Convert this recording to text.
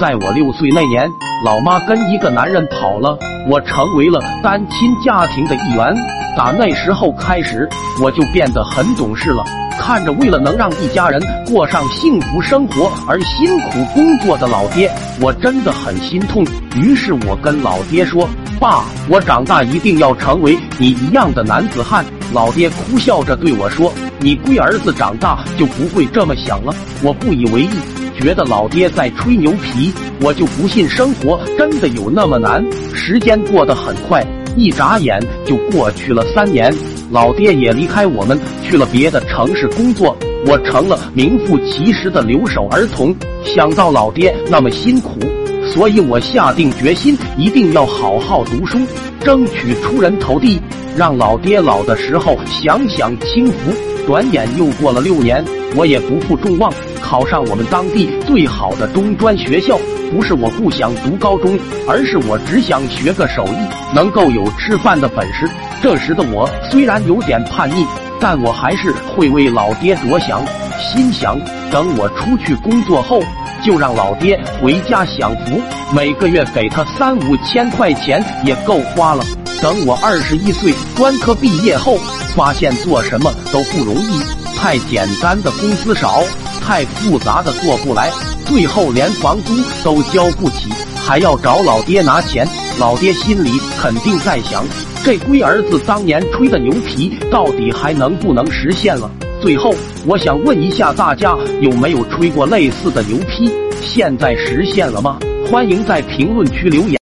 在我六岁那年，老妈跟一个男人跑了，我成为了单亲家庭的一员。打那时候开始，我就变得很懂事了。看着为了能让一家人过上幸福生活而辛苦工作的老爹，我真的很心痛。于是我跟老爹说：“爸，我长大一定要成为你一样的男子汉。”老爹哭笑着对我说：“你龟儿子长大就不会这么想了。”我不以为意。觉得老爹在吹牛皮，我就不信生活真的有那么难。时间过得很快，一眨眼就过去了三年，老爹也离开我们去了别的城市工作，我成了名副其实的留守儿童。想到老爹那么辛苦，所以我下定决心一定要好好读书，争取出人头地，让老爹老的时候享享清福。转眼又过了六年，我也不负众望。考上我们当地最好的中专学校，不是我不想读高中，而是我只想学个手艺，能够有吃饭的本事。这时的我虽然有点叛逆，但我还是会为老爹着想，心想等我出去工作后，就让老爹回家享福，每个月给他三五千块钱也够花了。等我二十一岁专科毕业后，发现做什么都不容易，太简单的工资少。太复杂的做不来，最后连房租都交不起，还要找老爹拿钱。老爹心里肯定在想：这龟儿子当年吹的牛皮，到底还能不能实现了？最后，我想问一下大家，有没有吹过类似的牛皮？现在实现了吗？欢迎在评论区留言。